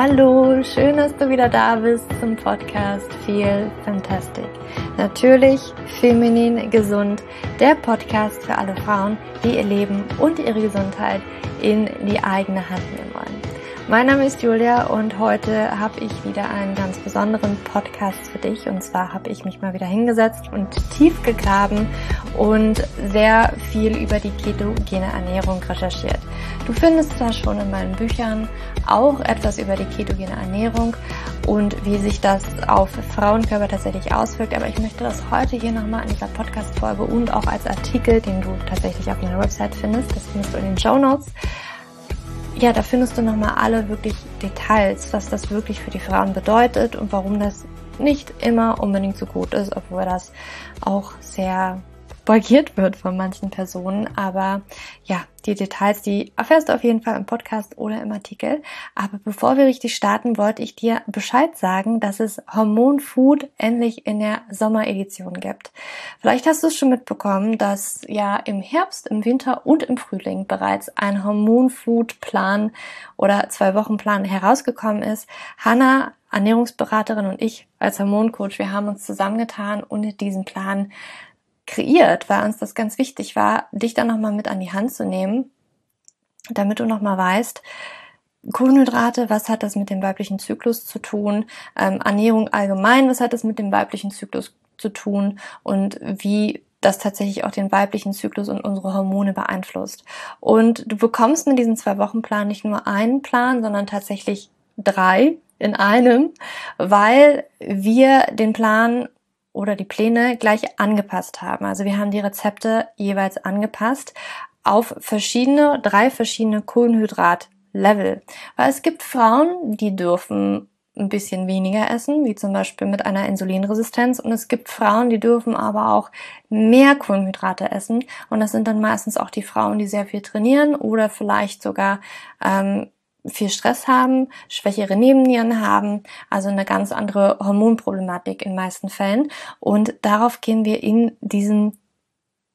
Hallo, schön, dass du wieder da bist zum Podcast Feel Fantastic. Natürlich feminin gesund, der Podcast für alle Frauen, die ihr Leben und ihre Gesundheit in die eigene Hand nehmen wollen. Mein Name ist Julia und heute habe ich wieder einen ganz besonderen Podcast für dich. Und zwar habe ich mich mal wieder hingesetzt und tief gegraben und sehr viel über die ketogene Ernährung recherchiert. Du findest zwar schon in meinen Büchern auch etwas über die ketogene Ernährung und wie sich das auf Frauenkörper tatsächlich auswirkt, aber ich möchte das heute hier nochmal in dieser Podcast-Folge und auch als Artikel, den du tatsächlich auf meiner Website findest, das findest du in den Show Notes, ja, da findest du nochmal alle wirklich Details, was das wirklich für die Frauen bedeutet und warum das nicht immer unbedingt so gut ist, obwohl das auch sehr propagiert wird von manchen Personen. Aber ja, die Details, die erfährst du auf jeden Fall im Podcast oder im Artikel. Aber bevor wir richtig starten, wollte ich dir Bescheid sagen, dass es Hormonfood endlich in der Sommeredition gibt. Vielleicht hast du es schon mitbekommen, dass ja im Herbst, im Winter und im Frühling bereits ein Hormonfood-Plan oder zwei Wochen Plan herausgekommen ist. Hannah Ernährungsberaterin und ich als Hormoncoach, wir haben uns zusammengetan und diesen Plan kreiert, weil uns das ganz wichtig war, dich dann nochmal mit an die Hand zu nehmen, damit du nochmal weißt, Kohlenhydrate, was hat das mit dem weiblichen Zyklus zu tun? Ähm, Ernährung allgemein, was hat das mit dem weiblichen Zyklus zu tun? Und wie das tatsächlich auch den weiblichen Zyklus und unsere Hormone beeinflusst. Und du bekommst mit diesem Zwei-Wochen-Plan nicht nur einen Plan, sondern tatsächlich drei in einem, weil wir den Plan oder die Pläne gleich angepasst haben. Also wir haben die Rezepte jeweils angepasst auf verschiedene, drei verschiedene Kohlenhydrat-Level. Weil es gibt Frauen, die dürfen ein bisschen weniger essen, wie zum Beispiel mit einer Insulinresistenz. Und es gibt Frauen, die dürfen aber auch mehr Kohlenhydrate essen. Und das sind dann meistens auch die Frauen, die sehr viel trainieren oder vielleicht sogar ähm, viel Stress haben, schwächere Nebennieren haben, also eine ganz andere Hormonproblematik in meisten Fällen. Und darauf gehen wir in diesem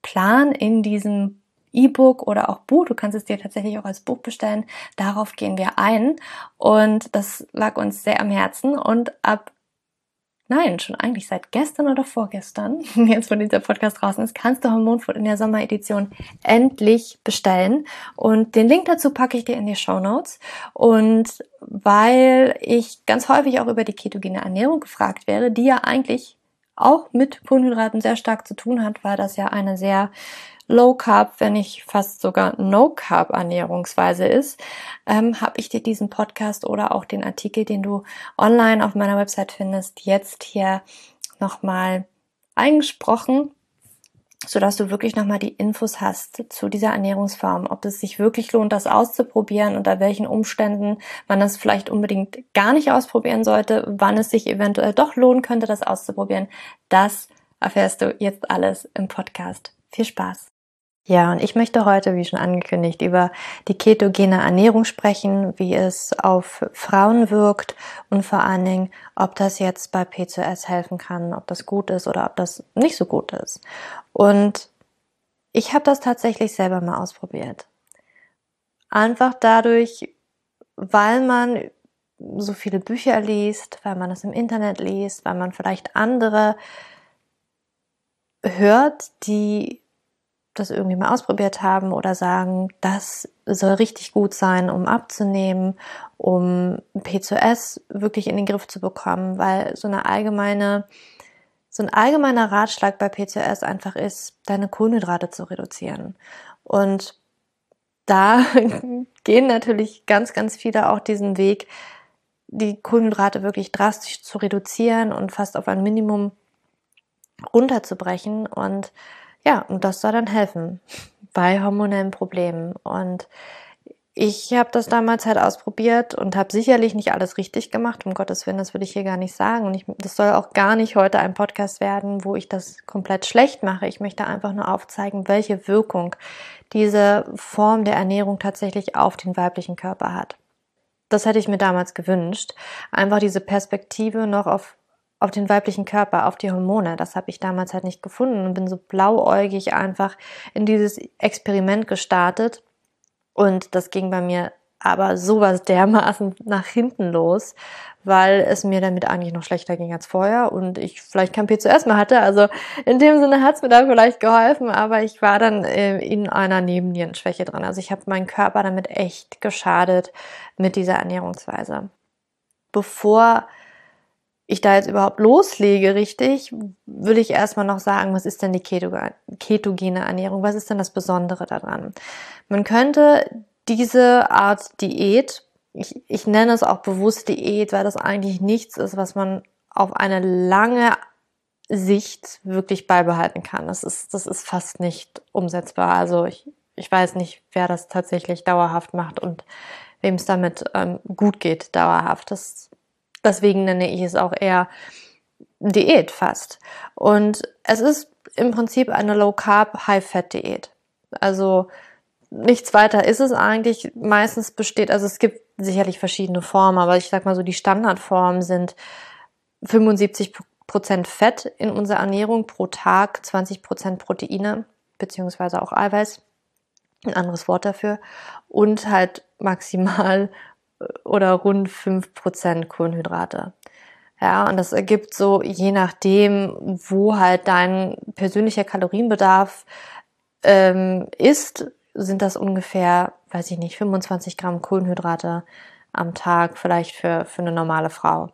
Plan, in diesem E-Book oder auch Buch, du kannst es dir tatsächlich auch als Buch bestellen, darauf gehen wir ein. Und das lag uns sehr am Herzen. Und ab nein, schon eigentlich seit gestern oder vorgestern, jetzt wo dieser Podcast draußen ist, kannst du Hormonfood in der Sommeredition endlich bestellen. Und den Link dazu packe ich dir in die Show Notes. Und weil ich ganz häufig auch über die ketogene Ernährung gefragt werde, die ja eigentlich auch mit Kohlenhydraten sehr stark zu tun hat, weil das ja eine sehr Low Carb, wenn nicht fast sogar No Carb Ernährungsweise ist, ähm, habe ich dir diesen Podcast oder auch den Artikel, den du online auf meiner Website findest, jetzt hier nochmal eingesprochen, so dass du wirklich nochmal die Infos hast zu dieser Ernährungsform, ob es sich wirklich lohnt, das auszuprobieren, unter welchen Umständen man das vielleicht unbedingt gar nicht ausprobieren sollte, wann es sich eventuell doch lohnen könnte, das auszuprobieren. Das erfährst du jetzt alles im Podcast. Viel Spaß! Ja, und ich möchte heute, wie schon angekündigt, über die ketogene Ernährung sprechen, wie es auf Frauen wirkt und vor allen Dingen, ob das jetzt bei PCOS helfen kann, ob das gut ist oder ob das nicht so gut ist. Und ich habe das tatsächlich selber mal ausprobiert. Einfach dadurch, weil man so viele Bücher liest, weil man es im Internet liest, weil man vielleicht andere hört, die das irgendwie mal ausprobiert haben oder sagen, das soll richtig gut sein, um abzunehmen, um PCOS wirklich in den Griff zu bekommen, weil so eine allgemeine, so ein allgemeiner Ratschlag bei PCOS einfach ist, deine Kohlenhydrate zu reduzieren. Und da gehen natürlich ganz, ganz viele auch diesen Weg, die Kohlenhydrate wirklich drastisch zu reduzieren und fast auf ein Minimum runterzubrechen und ja, und das soll dann helfen bei hormonellen Problemen. Und ich habe das damals halt ausprobiert und habe sicherlich nicht alles richtig gemacht, um Gottes Willen, das würde ich hier gar nicht sagen. Und ich, das soll auch gar nicht heute ein Podcast werden, wo ich das komplett schlecht mache. Ich möchte einfach nur aufzeigen, welche Wirkung diese Form der Ernährung tatsächlich auf den weiblichen Körper hat. Das hätte ich mir damals gewünscht. Einfach diese Perspektive noch auf auf den weiblichen Körper, auf die Hormone. Das habe ich damals halt nicht gefunden und bin so blauäugig einfach in dieses Experiment gestartet. Und das ging bei mir aber sowas dermaßen nach hinten los, weil es mir damit eigentlich noch schlechter ging als vorher und ich vielleicht kein PCOS mehr hatte. Also in dem Sinne hat es mir da vielleicht geholfen, aber ich war dann äh, in einer Nebennierenschwäche drin. Also ich habe meinen Körper damit echt geschadet mit dieser Ernährungsweise. Bevor ich da jetzt überhaupt loslege, richtig, will ich erstmal noch sagen, was ist denn die ketogene Ernährung? Was ist denn das Besondere daran? Man könnte diese Art Diät, ich, ich nenne es auch bewusst Diät, weil das eigentlich nichts ist, was man auf eine lange Sicht wirklich beibehalten kann. Das ist, das ist fast nicht umsetzbar. Also ich, ich weiß nicht, wer das tatsächlich dauerhaft macht und wem es damit ähm, gut geht, dauerhaft. Das, deswegen nenne ich es auch eher Diät fast. Und es ist im Prinzip eine Low Carb, High Fat Diät. Also nichts weiter ist es eigentlich. Meistens besteht, also es gibt sicherlich verschiedene Formen, aber ich sag mal so, die Standardformen sind 75 Prozent Fett in unserer Ernährung pro Tag, 20 Prozent Proteine, beziehungsweise auch Eiweiß, ein anderes Wort dafür, und halt maximal oder rund 5 Prozent Kohlenhydrate. Ja, und das ergibt so, je nachdem, wo halt dein persönlicher Kalorienbedarf ähm, ist, sind das ungefähr, weiß ich nicht, 25 Gramm Kohlenhydrate am Tag, vielleicht für, für eine normale Frau.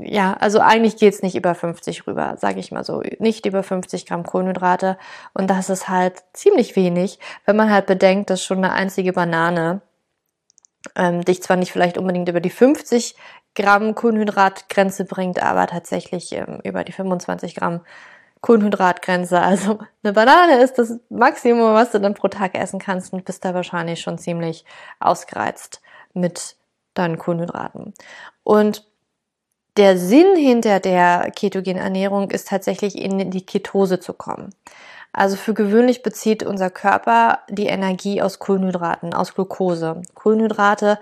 Ja, also eigentlich geht's nicht über 50 rüber, sage ich mal so. Nicht über 50 Gramm Kohlenhydrate. Und das ist halt ziemlich wenig, wenn man halt bedenkt, dass schon eine einzige Banane ähm, dich zwar nicht vielleicht unbedingt über die 50 Gramm Kohlenhydratgrenze bringt, aber tatsächlich ähm, über die 25 Gramm Kohlenhydratgrenze. Also eine Banane ist das Maximum, was du dann pro Tag essen kannst und bist da wahrscheinlich schon ziemlich ausgereizt mit deinen Kohlenhydraten. Und der Sinn hinter der ketogenen Ernährung ist tatsächlich in die Ketose zu kommen. Also für gewöhnlich bezieht unser Körper die Energie aus Kohlenhydraten, aus Glucose. Kohlenhydrate,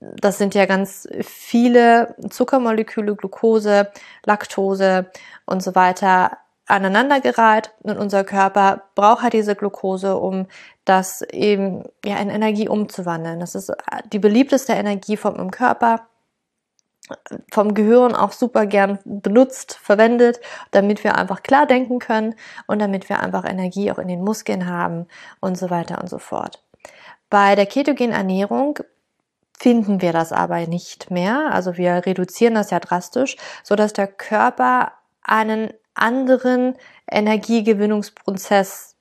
das sind ja ganz viele Zuckermoleküle, Glucose, Laktose und so weiter aneinandergereiht und unser Körper braucht halt diese Glucose, um das eben ja in Energie umzuwandeln. Das ist die beliebteste Energieform im Körper, vom Gehirn auch super gern benutzt, verwendet, damit wir einfach klar denken können und damit wir einfach Energie auch in den Muskeln haben und so weiter und so fort. Bei der ketogenen Ernährung finden wir das aber nicht mehr. Also wir reduzieren das ja drastisch, so dass der Körper einen anderen Energiegewinnungsprozess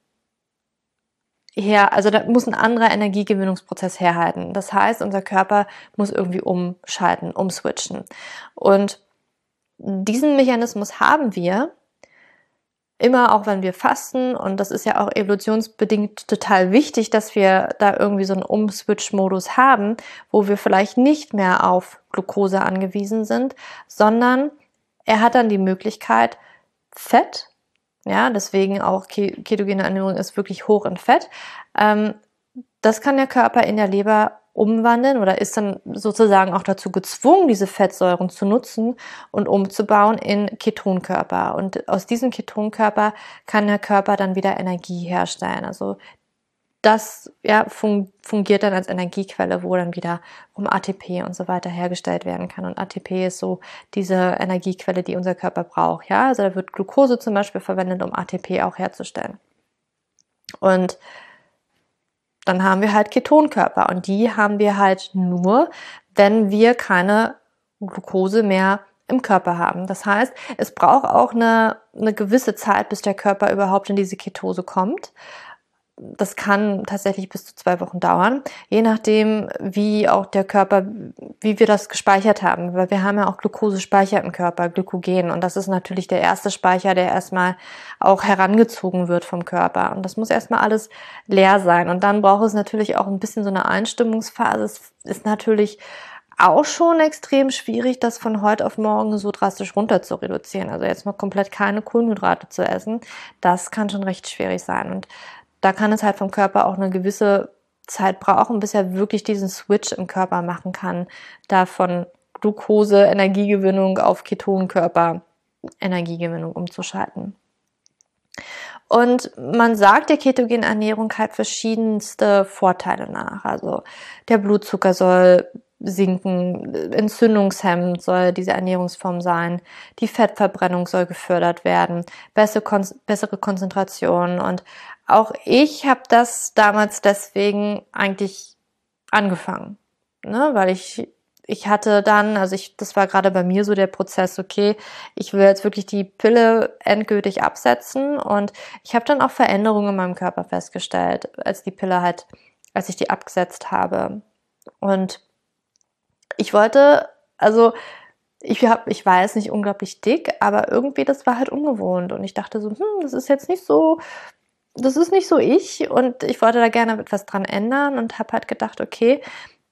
her, also da muss ein anderer Energiegewinnungsprozess herhalten. Das heißt, unser Körper muss irgendwie umschalten, umswitchen. Und diesen Mechanismus haben wir immer auch wenn wir fasten und das ist ja auch evolutionsbedingt total wichtig, dass wir da irgendwie so einen Umswitch-Modus haben, wo wir vielleicht nicht mehr auf Glucose angewiesen sind, sondern er hat dann die Möglichkeit, Fett. Ja, deswegen auch ketogene Ernährung ist wirklich hoch in Fett. Ähm, das kann der Körper in der Leber umwandeln oder ist dann sozusagen auch dazu gezwungen, diese Fettsäuren zu nutzen und umzubauen in Ketonkörper. Und aus diesem Ketonkörper kann der Körper dann wieder Energie herstellen. Also das ja, fungiert dann als Energiequelle, wo dann wieder um ATP und so weiter hergestellt werden kann. Und ATP ist so diese Energiequelle, die unser Körper braucht. Ja, also da wird Glucose zum Beispiel verwendet, um ATP auch herzustellen. Und dann haben wir halt Ketonkörper und die haben wir halt nur, wenn wir keine Glucose mehr im Körper haben. Das heißt, es braucht auch eine, eine gewisse Zeit, bis der Körper überhaupt in diese Ketose kommt das kann tatsächlich bis zu zwei Wochen dauern, je nachdem, wie auch der Körper, wie wir das gespeichert haben. Weil wir haben ja auch Glukosespeicher im Körper, Glykogen. Und das ist natürlich der erste Speicher, der erstmal auch herangezogen wird vom Körper. Und das muss erstmal alles leer sein. Und dann braucht es natürlich auch ein bisschen so eine Einstimmungsphase. Es ist natürlich auch schon extrem schwierig, das von heute auf morgen so drastisch runter zu reduzieren. Also jetzt mal komplett keine Kohlenhydrate zu essen, das kann schon recht schwierig sein. Und da kann es halt vom Körper auch eine gewisse Zeit brauchen, bis er wirklich diesen Switch im Körper machen kann, da von Glucose, Energiegewinnung auf Ketonkörper, Energiegewinnung umzuschalten. Und man sagt der ketogenen Ernährung halt verschiedenste Vorteile nach. Also der Blutzucker soll sinken, entzündungshemmend soll diese Ernährungsform sein, die Fettverbrennung soll gefördert werden, bessere, Kon bessere Konzentration. Und auch ich habe das damals deswegen eigentlich angefangen, ne, weil ich ich hatte dann, also ich, das war gerade bei mir so der Prozess, okay, ich will jetzt wirklich die Pille endgültig absetzen. Und ich habe dann auch Veränderungen in meinem Körper festgestellt, als die Pille halt, als ich die abgesetzt habe. Und ich wollte, also ich hab, ich war jetzt nicht unglaublich dick, aber irgendwie das war halt ungewohnt und ich dachte so, hm, das ist jetzt nicht so, das ist nicht so ich und ich wollte da gerne etwas dran ändern und habe halt gedacht, okay,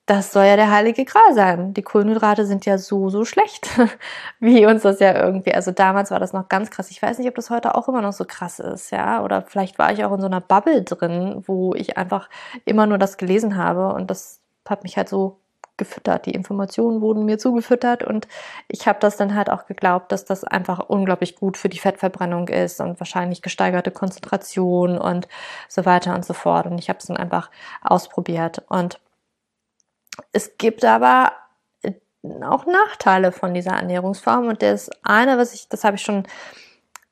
das soll ja der heilige Gral sein. Die Kohlenhydrate sind ja so, so schlecht, wie uns das ja irgendwie, also damals war das noch ganz krass. Ich weiß nicht, ob das heute auch immer noch so krass ist, ja, oder vielleicht war ich auch in so einer Bubble drin, wo ich einfach immer nur das gelesen habe und das hat mich halt so gefüttert. Die Informationen wurden mir zugefüttert und ich habe das dann halt auch geglaubt, dass das einfach unglaublich gut für die Fettverbrennung ist und wahrscheinlich gesteigerte Konzentration und so weiter und so fort. Und ich habe es dann einfach ausprobiert und es gibt aber auch Nachteile von dieser Ernährungsform und das eine, was ich, das habe ich schon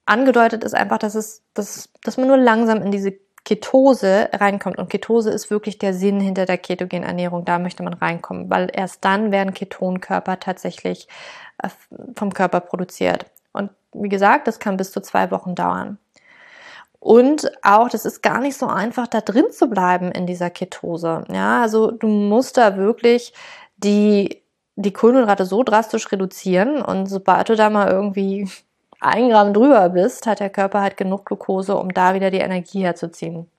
angedeutet, ist einfach, dass es, dass, dass man nur langsam in diese Ketose reinkommt. Und Ketose ist wirklich der Sinn hinter der ketogenen Ernährung. Da möchte man reinkommen, weil erst dann werden Ketonkörper tatsächlich äh, vom Körper produziert. Und wie gesagt, das kann bis zu zwei Wochen dauern. Und auch, das ist gar nicht so einfach, da drin zu bleiben in dieser Ketose. Ja, also du musst da wirklich die, die Kohlenhydrate so drastisch reduzieren und sobald du da mal irgendwie ein Gramm drüber bist, hat der Körper halt genug Glucose, um da wieder die Energie herzuziehen.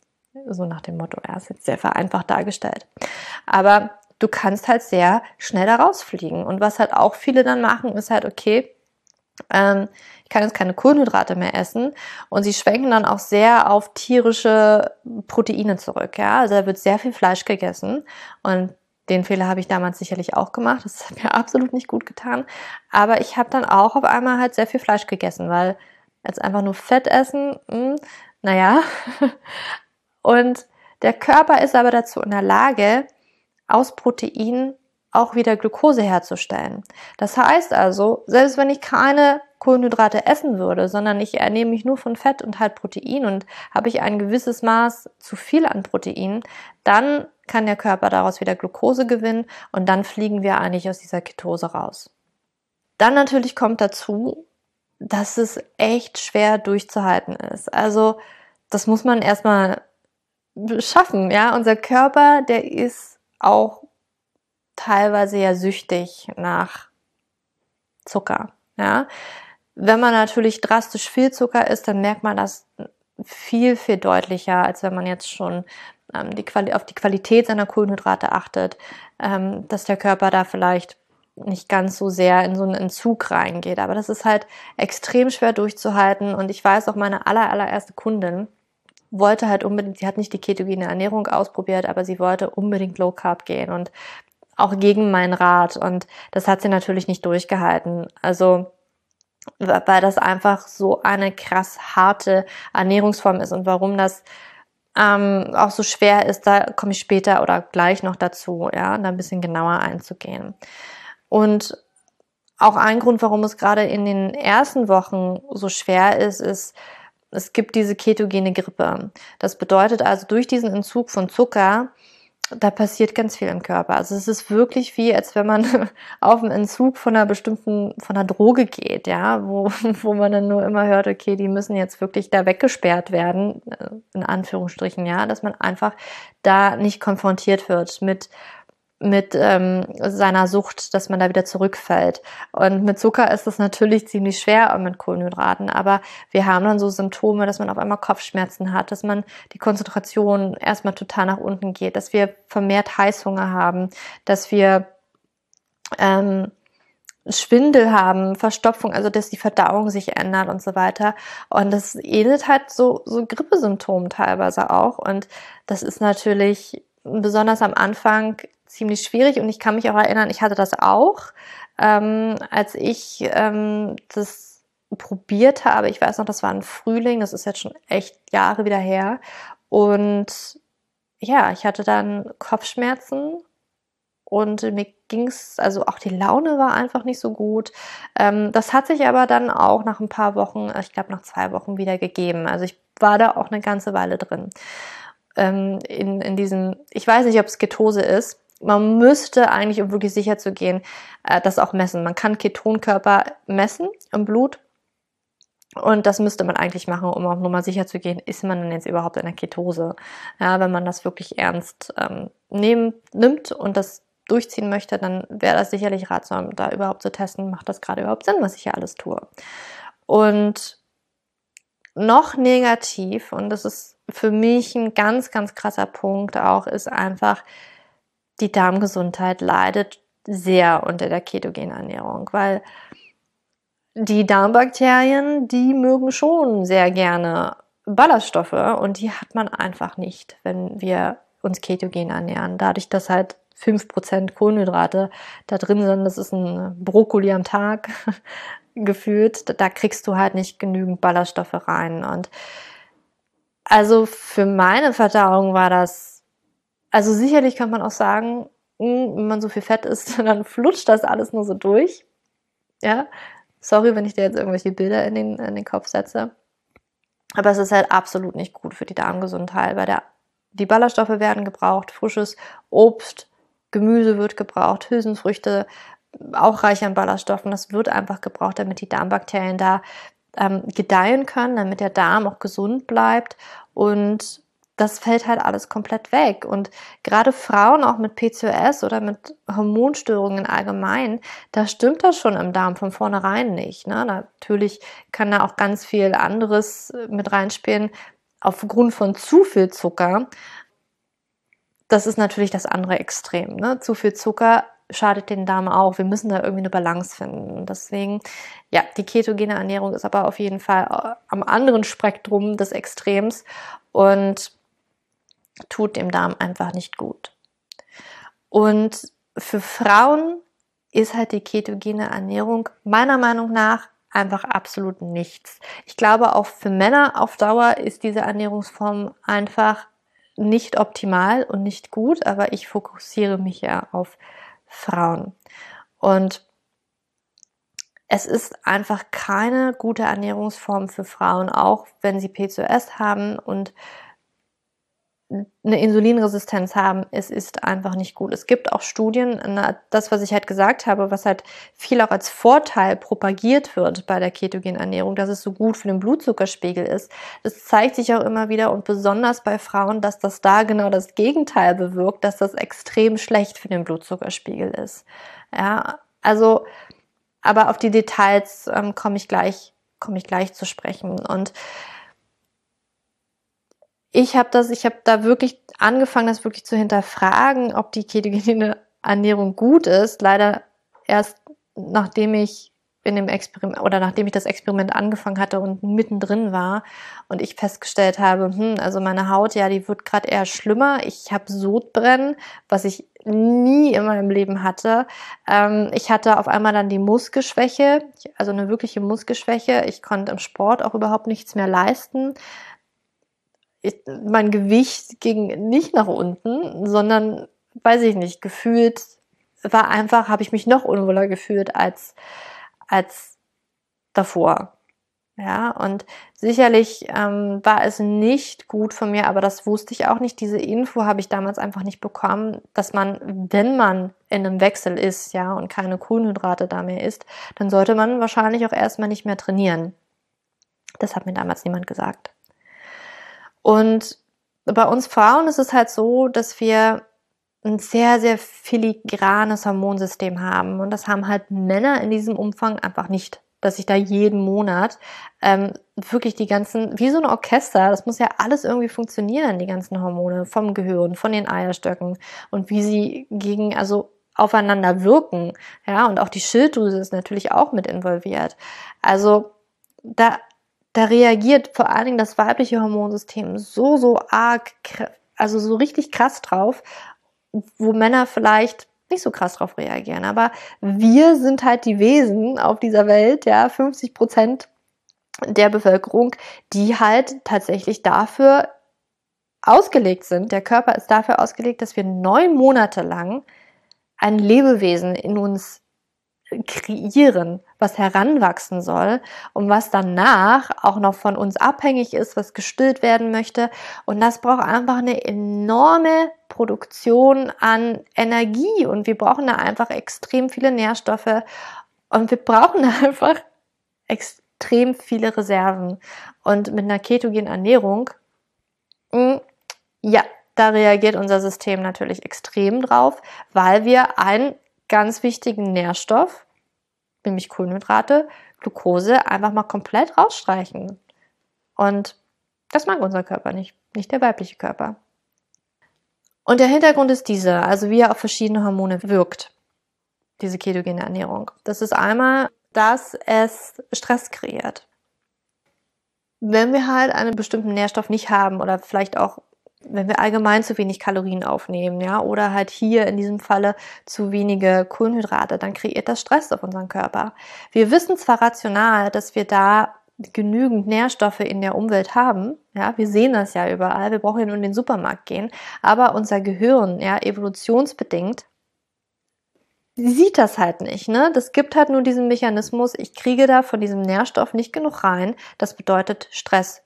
So nach dem Motto, er ist jetzt sehr vereinfacht dargestellt. Aber du kannst halt sehr schnell da rausfliegen. Und was halt auch viele dann machen, ist halt, okay, ähm, ich kann jetzt keine Kohlenhydrate mehr essen. Und sie schwenken dann auch sehr auf tierische Proteine zurück. Ja? Also da wird sehr viel Fleisch gegessen. Und den Fehler habe ich damals sicherlich auch gemacht. Das hat mir absolut nicht gut getan. Aber ich habe dann auch auf einmal halt sehr viel Fleisch gegessen, weil jetzt einfach nur Fett essen, mh, hm, naja. Und der Körper ist aber dazu in der Lage, aus Proteinen auch wieder Glucose herzustellen. Das heißt also, selbst wenn ich keine Kohlenhydrate essen würde, sondern ich ernehme mich nur von Fett und halt Protein und habe ich ein gewisses Maß zu viel an Protein, dann kann der Körper daraus wieder Glucose gewinnen und dann fliegen wir eigentlich aus dieser Ketose raus. Dann natürlich kommt dazu, dass es echt schwer durchzuhalten ist. Also das muss man erstmal schaffen, ja. Unser Körper, der ist auch teilweise ja süchtig nach Zucker. Ja, wenn man natürlich drastisch viel Zucker isst, dann merkt man das viel viel deutlicher, als wenn man jetzt schon ähm, die Quali auf die Qualität seiner Kohlenhydrate achtet, ähm, dass der Körper da vielleicht nicht ganz so sehr in so einen Entzug reingeht. Aber das ist halt extrem schwer durchzuhalten. Und ich weiß auch, meine aller, allererste Kundin wollte halt unbedingt, sie hat nicht die ketogene Ernährung ausprobiert, aber sie wollte unbedingt Low Carb gehen. Und auch gegen meinen Rat. Und das hat sie natürlich nicht durchgehalten. Also weil das einfach so eine krass harte Ernährungsform ist und warum das ähm, auch so schwer ist, da komme ich später oder gleich noch dazu, ja, da ein bisschen genauer einzugehen. Und auch ein Grund, warum es gerade in den ersten Wochen so schwer ist, ist, es gibt diese ketogene Grippe. Das bedeutet also, durch diesen Entzug von Zucker da passiert ganz viel im Körper. Also es ist wirklich wie, als wenn man auf einen Entzug von einer bestimmten, von einer Droge geht, ja, wo, wo man dann nur immer hört, okay, die müssen jetzt wirklich da weggesperrt werden, äh, in Anführungsstrichen, ja, dass man einfach da nicht konfrontiert wird mit mit ähm, seiner Sucht, dass man da wieder zurückfällt. Und mit Zucker ist das natürlich ziemlich schwer und mit Kohlenhydraten, aber wir haben dann so Symptome, dass man auf einmal Kopfschmerzen hat, dass man die Konzentration erstmal total nach unten geht, dass wir vermehrt Heißhunger haben, dass wir ähm, Schwindel haben, Verstopfung, also dass die Verdauung sich ändert und so weiter. Und das ähnelt halt so, so Grippesymptomen teilweise auch. Und das ist natürlich besonders am Anfang ziemlich schwierig und ich kann mich auch erinnern, ich hatte das auch, ähm, als ich ähm, das probiert habe. Ich weiß noch, das war ein Frühling, das ist jetzt schon echt Jahre wieder her. Und ja, ich hatte dann Kopfschmerzen und mir ging's, also auch die Laune war einfach nicht so gut. Ähm, das hat sich aber dann auch nach ein paar Wochen, ich glaube nach zwei Wochen wieder gegeben. Also ich war da auch eine ganze Weile drin. Ähm, in, in diesem, ich weiß nicht, ob es Ketose ist. Man müsste eigentlich, um wirklich sicher zu gehen, äh, das auch messen. Man kann Ketonkörper messen im Blut. Und das müsste man eigentlich machen, um auch nur mal sicher zu gehen, ist man denn jetzt überhaupt in der Ketose? Ja, wenn man das wirklich ernst ähm, nehmen, nimmt und das durchziehen möchte, dann wäre das sicherlich ratsam, da überhaupt zu testen, macht das gerade überhaupt Sinn, was ich hier alles tue. Und noch negativ, und das ist für mich ein ganz, ganz krasser Punkt auch, ist einfach, die Darmgesundheit leidet sehr unter der ketogenen Ernährung, weil die Darmbakterien, die mögen schon sehr gerne Ballaststoffe und die hat man einfach nicht, wenn wir uns ketogen ernähren. Dadurch, dass halt 5% Kohlenhydrate da drin sind, das ist ein Brokkoli am Tag gefühlt, da kriegst du halt nicht genügend Ballaststoffe rein. Und also für meine Verdauung war das, also sicherlich kann man auch sagen, hm, wenn man so viel Fett isst, dann flutscht das alles nur so durch. Ja, sorry, wenn ich dir jetzt irgendwelche Bilder in den, in den Kopf setze. Aber es ist halt absolut nicht gut für die Darmgesundheit, weil der, die Ballaststoffe werden gebraucht, frisches Obst, Gemüse wird gebraucht, Hülsenfrüchte, auch reich an Ballaststoffen. Das wird einfach gebraucht, damit die Darmbakterien da ähm, gedeihen können, damit der Darm auch gesund bleibt. Und das fällt halt alles komplett weg. Und gerade Frauen auch mit PCOS oder mit Hormonstörungen allgemein, da stimmt das schon im Darm von vornherein nicht. Ne? Natürlich kann da auch ganz viel anderes äh, mit reinspielen aufgrund von zu viel Zucker das ist natürlich das andere Extrem. Ne? Zu viel Zucker schadet den Darm auch. Wir müssen da irgendwie eine Balance finden. deswegen, ja, die ketogene Ernährung ist aber auf jeden Fall äh, am anderen Spektrum des Extrems und tut dem Darm einfach nicht gut. Und für Frauen ist halt die ketogene Ernährung meiner Meinung nach einfach absolut nichts. Ich glaube, auch für Männer auf Dauer ist diese Ernährungsform einfach nicht optimal und nicht gut, aber ich fokussiere mich ja auf Frauen. Und es ist einfach keine gute Ernährungsform für Frauen, auch wenn sie PCOS haben und eine Insulinresistenz haben, es ist einfach nicht gut. Es gibt auch Studien, das, was ich halt gesagt habe, was halt viel auch als Vorteil propagiert wird bei der ketogenen Ernährung, dass es so gut für den Blutzuckerspiegel ist. Das zeigt sich auch immer wieder und besonders bei Frauen, dass das da genau das Gegenteil bewirkt, dass das extrem schlecht für den Blutzuckerspiegel ist. Ja, also, aber auf die Details ähm, komme ich gleich, komme ich gleich zu sprechen und ich habe das, ich habe da wirklich angefangen, das wirklich zu hinterfragen, ob die ketogene Ernährung gut ist. Leider erst nachdem ich in dem Experiment oder nachdem ich das Experiment angefangen hatte und mittendrin war und ich festgestellt habe, hm, also meine Haut, ja, die wird gerade eher schlimmer. Ich habe Sodbrennen, was ich nie in meinem Leben hatte. Ähm, ich hatte auf einmal dann die Muskelschwäche, also eine wirkliche Muskelschwäche. Ich konnte im Sport auch überhaupt nichts mehr leisten ich, mein Gewicht ging nicht nach unten, sondern, weiß ich nicht, gefühlt war einfach, habe ich mich noch unwohler gefühlt als, als davor. Ja, und sicherlich ähm, war es nicht gut von mir, aber das wusste ich auch nicht. Diese Info habe ich damals einfach nicht bekommen, dass man, wenn man in einem Wechsel ist, ja, und keine Kohlenhydrate da mehr isst, dann sollte man wahrscheinlich auch erstmal nicht mehr trainieren. Das hat mir damals niemand gesagt. Und bei uns Frauen ist es halt so, dass wir ein sehr, sehr filigranes Hormonsystem haben. Und das haben halt Männer in diesem Umfang einfach nicht. Dass ich da jeden Monat ähm, wirklich die ganzen, wie so ein Orchester, das muss ja alles irgendwie funktionieren, die ganzen Hormone vom Gehirn, von den Eierstöcken und wie sie gegen, also aufeinander wirken. Ja, und auch die Schilddrüse ist natürlich auch mit involviert. Also da da reagiert vor allen Dingen das weibliche Hormonsystem so, so arg, also so richtig krass drauf, wo Männer vielleicht nicht so krass drauf reagieren. Aber wir sind halt die Wesen auf dieser Welt, ja, 50 Prozent der Bevölkerung, die halt tatsächlich dafür ausgelegt sind. Der Körper ist dafür ausgelegt, dass wir neun Monate lang ein Lebewesen in uns kreieren, was heranwachsen soll und was danach auch noch von uns abhängig ist, was gestillt werden möchte. Und das braucht einfach eine enorme Produktion an Energie und wir brauchen da einfach extrem viele Nährstoffe und wir brauchen einfach extrem viele Reserven. Und mit einer ketogenen Ernährung, hm, ja, da reagiert unser System natürlich extrem drauf, weil wir einen ganz wichtigen Nährstoff, nämlich Kohlenhydrate, Glucose, einfach mal komplett rausstreichen. Und das mag unser Körper nicht, nicht der weibliche Körper. Und der Hintergrund ist dieser, also wie er auf verschiedene Hormone wirkt, diese ketogene Ernährung. Das ist einmal, dass es Stress kreiert. Wenn wir halt einen bestimmten Nährstoff nicht haben oder vielleicht auch wenn wir allgemein zu wenig Kalorien aufnehmen, ja, oder halt hier in diesem Falle zu wenige Kohlenhydrate, dann kreiert das Stress auf unseren Körper. Wir wissen zwar rational, dass wir da genügend Nährstoffe in der Umwelt haben, ja, wir sehen das ja überall, wir brauchen ja nur in den Supermarkt gehen, aber unser Gehirn, ja, evolutionsbedingt, sieht das halt nicht, ne? Das gibt halt nur diesen Mechanismus, ich kriege da von diesem Nährstoff nicht genug rein, das bedeutet Stress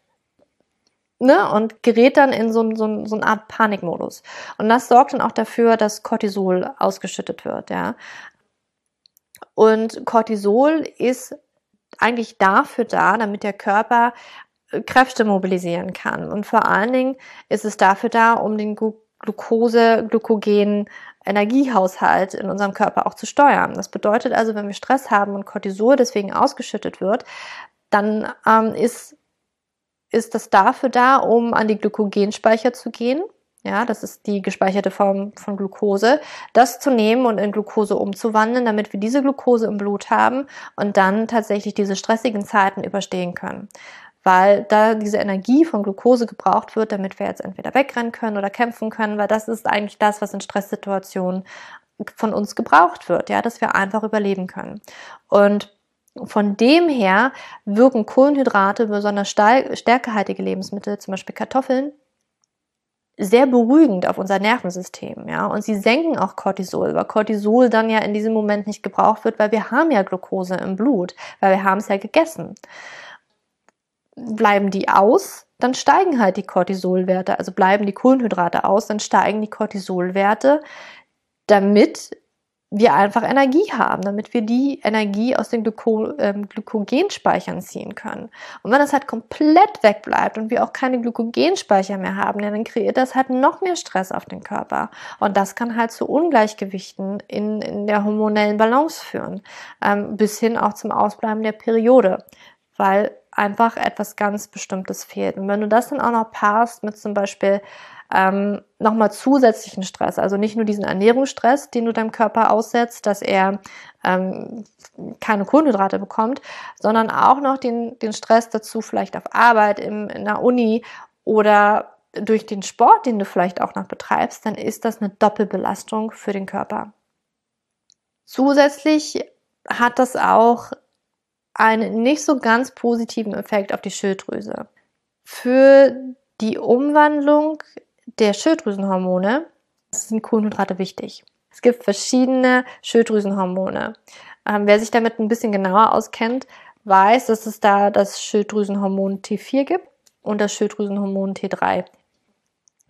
ne, und gerät dann in so, so, so eine Art Panikmodus. Und das sorgt dann auch dafür, dass Cortisol ausgeschüttet wird, ja. Und Cortisol ist eigentlich dafür da, damit der Körper äh, Kräfte mobilisieren kann. Und vor allen Dingen ist es dafür da, um den Glucose, Glykogen, Energiehaushalt in unserem Körper auch zu steuern. Das bedeutet also, wenn wir Stress haben und Cortisol deswegen ausgeschüttet wird, dann ähm, ist ist das dafür da, um an die Glykogenspeicher zu gehen. Ja, das ist die gespeicherte Form von Glucose. Das zu nehmen und in Glucose umzuwandeln, damit wir diese Glucose im Blut haben und dann tatsächlich diese stressigen Zeiten überstehen können. Weil da diese Energie von Glucose gebraucht wird, damit wir jetzt entweder wegrennen können oder kämpfen können, weil das ist eigentlich das, was in Stresssituationen von uns gebraucht wird, ja, dass wir einfach überleben können. Und von dem her wirken Kohlenhydrate, besonders stärkehaltige Lebensmittel, zum Beispiel Kartoffeln, sehr beruhigend auf unser Nervensystem, ja. Und sie senken auch Cortisol, weil Cortisol dann ja in diesem Moment nicht gebraucht wird, weil wir haben ja Glucose im Blut, weil wir haben es ja gegessen. Bleiben die aus, dann steigen halt die Cortisolwerte, also bleiben die Kohlenhydrate aus, dann steigen die Cortisolwerte, damit wir einfach Energie haben, damit wir die Energie aus den Glyko ähm, Glykogenspeichern ziehen können. Und wenn das halt komplett wegbleibt und wir auch keine Glykogenspeicher mehr haben, dann kreiert das halt noch mehr Stress auf den Körper. Und das kann halt zu Ungleichgewichten in, in der hormonellen Balance führen, ähm, bis hin auch zum Ausbleiben der Periode, weil einfach etwas ganz Bestimmtes fehlt. Und wenn du das dann auch noch paarst mit zum Beispiel ähm, nochmal zusätzlichen Stress. Also nicht nur diesen Ernährungsstress, den du deinem Körper aussetzt, dass er ähm, keine Kohlenhydrate bekommt, sondern auch noch den, den Stress dazu vielleicht auf Arbeit, im, in der Uni oder durch den Sport, den du vielleicht auch noch betreibst, dann ist das eine Doppelbelastung für den Körper. Zusätzlich hat das auch einen nicht so ganz positiven Effekt auf die Schilddrüse. Für die Umwandlung der Schilddrüsenhormone sind Kohlenhydrate wichtig. Es gibt verschiedene Schilddrüsenhormone. Ähm, wer sich damit ein bisschen genauer auskennt, weiß, dass es da das Schilddrüsenhormon T4 gibt und das Schilddrüsenhormon T3.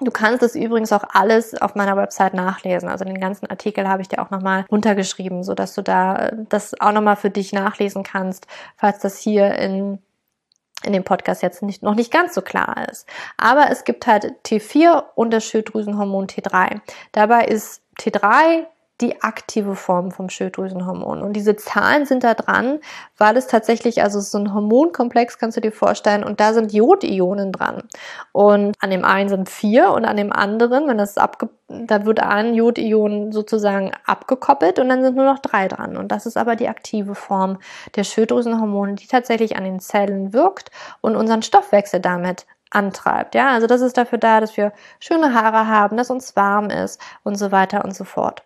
Du kannst das übrigens auch alles auf meiner Website nachlesen. Also den ganzen Artikel habe ich dir auch nochmal runtergeschrieben, so dass du da das auch nochmal für dich nachlesen kannst, falls das hier in in dem Podcast jetzt nicht, noch nicht ganz so klar ist. Aber es gibt halt T4 und das Schilddrüsenhormon T3. Dabei ist T3 die aktive Form vom Schilddrüsenhormon. Und diese Zahlen sind da dran, weil es tatsächlich, also so ein Hormonkomplex kannst du dir vorstellen, und da sind Jodionen dran. Und an dem einen sind vier und an dem anderen, wenn das abge, da wird ein Jodion sozusagen abgekoppelt und dann sind nur noch drei dran. Und das ist aber die aktive Form der Schilddrüsenhormone, die tatsächlich an den Zellen wirkt und unseren Stoffwechsel damit antreibt. Ja, also das ist dafür da, dass wir schöne Haare haben, dass uns warm ist und so weiter und so fort.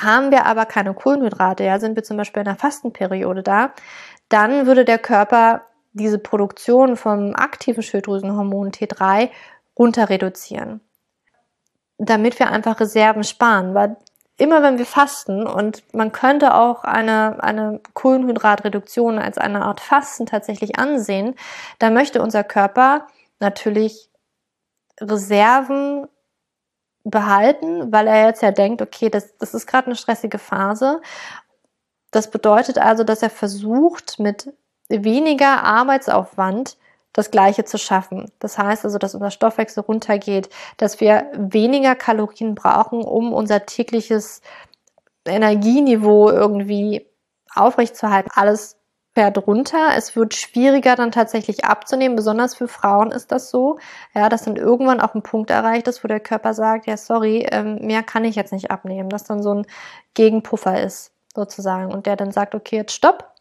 Haben wir aber keine Kohlenhydrate, ja, sind wir zum Beispiel in einer Fastenperiode da, dann würde der Körper diese Produktion vom aktiven Schilddrüsenhormon T3 runter reduzieren, damit wir einfach Reserven sparen, weil immer wenn wir fasten und man könnte auch eine, eine Kohlenhydratreduktion als eine Art Fasten tatsächlich ansehen, da möchte unser Körper natürlich Reserven behalten, weil er jetzt ja denkt, okay, das, das ist gerade eine stressige Phase. Das bedeutet also, dass er versucht, mit weniger Arbeitsaufwand das Gleiche zu schaffen. Das heißt also, dass unser Stoffwechsel runtergeht, dass wir weniger Kalorien brauchen, um unser tägliches Energieniveau irgendwie aufrechtzuerhalten. Alles fährt runter. Es wird schwieriger dann tatsächlich abzunehmen. Besonders für Frauen ist das so, ja, dass dann irgendwann auch ein Punkt erreicht ist, wo der Körper sagt, ja, sorry, ähm, mehr kann ich jetzt nicht abnehmen. Dass dann so ein Gegenpuffer ist, sozusagen. Und der dann sagt, okay, jetzt stopp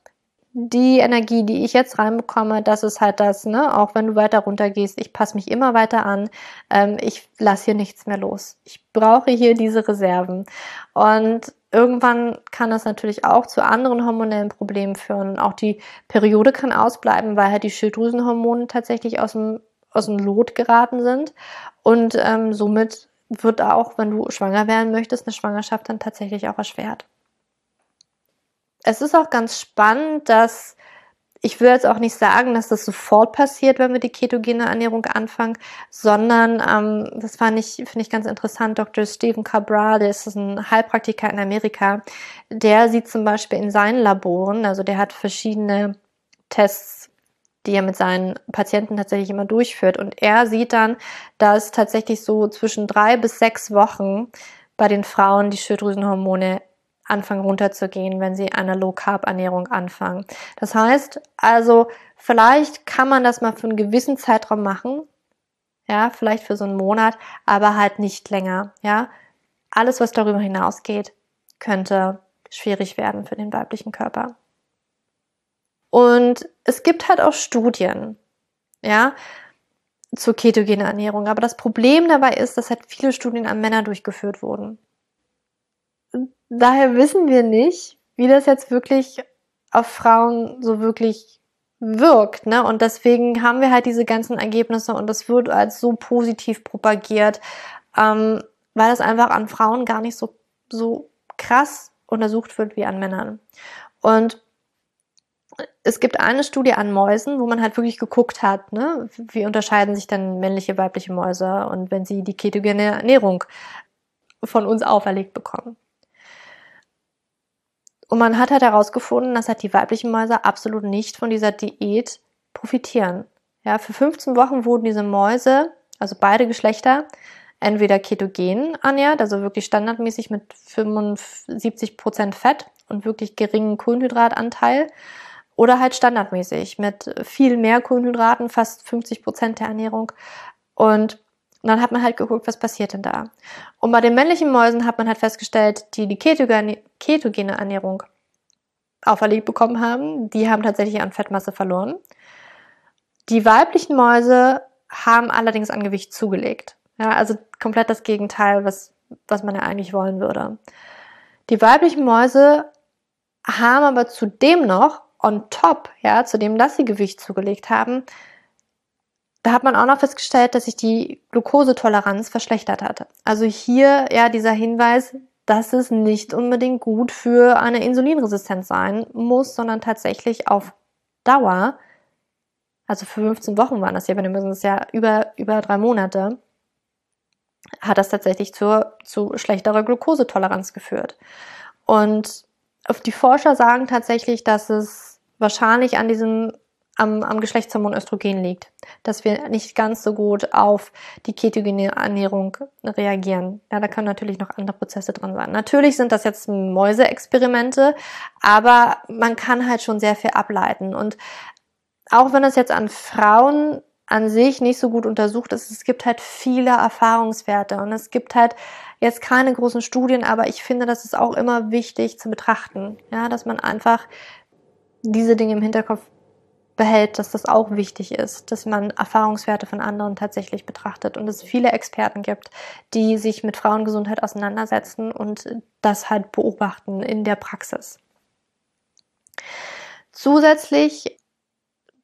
die Energie, die ich jetzt reinbekomme, das ist halt das, ne, auch wenn du weiter runter gehst, ich passe mich immer weiter an, ähm, ich lasse hier nichts mehr los. Ich brauche hier diese Reserven. Und irgendwann kann das natürlich auch zu anderen hormonellen Problemen führen. Auch die Periode kann ausbleiben, weil halt die Schilddrüsenhormone tatsächlich aus dem, aus dem Lot geraten sind. Und ähm, somit wird auch, wenn du schwanger werden möchtest, eine Schwangerschaft dann tatsächlich auch erschwert es ist auch ganz spannend, dass ich will jetzt auch nicht sagen, dass das sofort passiert, wenn wir die ketogene Ernährung anfangen, sondern ähm, das fand ich, finde ich ganz interessant. Dr. Stephen Cabral, der ist ein Heilpraktiker in Amerika, der sieht zum Beispiel in seinen Laboren, also der hat verschiedene Tests, die er mit seinen Patienten tatsächlich immer durchführt. Und er sieht dann, dass tatsächlich so zwischen drei bis sechs Wochen bei den Frauen die Schilddrüsenhormone anfangen runterzugehen, wenn sie eine Low-Carb-Ernährung anfangen. Das heißt also, vielleicht kann man das mal für einen gewissen Zeitraum machen, ja, vielleicht für so einen Monat, aber halt nicht länger, ja. Alles, was darüber hinausgeht, könnte schwierig werden für den weiblichen Körper. Und es gibt halt auch Studien, ja, zur ketogenen Ernährung. Aber das Problem dabei ist, dass halt viele Studien an Männer durchgeführt wurden daher wissen wir nicht, wie das jetzt wirklich auf Frauen so wirklich wirkt, ne? Und deswegen haben wir halt diese ganzen Ergebnisse und das wird als so positiv propagiert, ähm, weil das einfach an Frauen gar nicht so so krass untersucht wird wie an Männern. Und es gibt eine Studie an Mäusen, wo man halt wirklich geguckt hat, ne, wie unterscheiden sich dann männliche, weibliche Mäuse und wenn sie die ketogene Ernährung von uns auferlegt bekommen. Und man hat halt herausgefunden, dass halt die weiblichen Mäuse absolut nicht von dieser Diät profitieren. Ja, für 15 Wochen wurden diese Mäuse, also beide Geschlechter, entweder ketogen ernährt, also wirklich standardmäßig mit 75 Prozent Fett und wirklich geringen Kohlenhydratanteil, oder halt standardmäßig mit viel mehr Kohlenhydraten, fast 50 Prozent der Ernährung. Und dann hat man halt geguckt, was passiert denn da. Und bei den männlichen Mäusen hat man halt festgestellt, die die ketogene Ernährung auferlegt bekommen haben, die haben tatsächlich an Fettmasse verloren. Die weiblichen Mäuse haben allerdings an Gewicht zugelegt. Ja, also komplett das Gegenteil, was, was man ja eigentlich wollen würde. Die weiblichen Mäuse haben aber zudem noch on top, ja, zudem, dass sie Gewicht zugelegt haben, da hat man auch noch festgestellt, dass sich die Glukosetoleranz verschlechtert hat. Also hier ja dieser Hinweis, dass es nicht unbedingt gut für eine Insulinresistenz sein muss, sondern tatsächlich auf Dauer, also für 15 Wochen waren das ja, wenn wir müssen es ja über, über drei Monate, hat das tatsächlich zur, zu schlechterer Glukosetoleranz geführt. Und die Forscher sagen tatsächlich, dass es wahrscheinlich an diesem am, am Geschlechtshormon Östrogen liegt, dass wir nicht ganz so gut auf die ketogene Ernährung reagieren. Ja, da können natürlich noch andere Prozesse drin sein. Natürlich sind das jetzt Mäuseexperimente, aber man kann halt schon sehr viel ableiten. Und auch wenn es jetzt an Frauen an sich nicht so gut untersucht ist, es gibt halt viele Erfahrungswerte und es gibt halt jetzt keine großen Studien, aber ich finde, das ist auch immer wichtig zu betrachten, ja, dass man einfach diese Dinge im Hinterkopf behält, dass das auch wichtig ist, dass man Erfahrungswerte von anderen tatsächlich betrachtet und es viele Experten gibt, die sich mit Frauengesundheit auseinandersetzen und das halt beobachten in der Praxis. Zusätzlich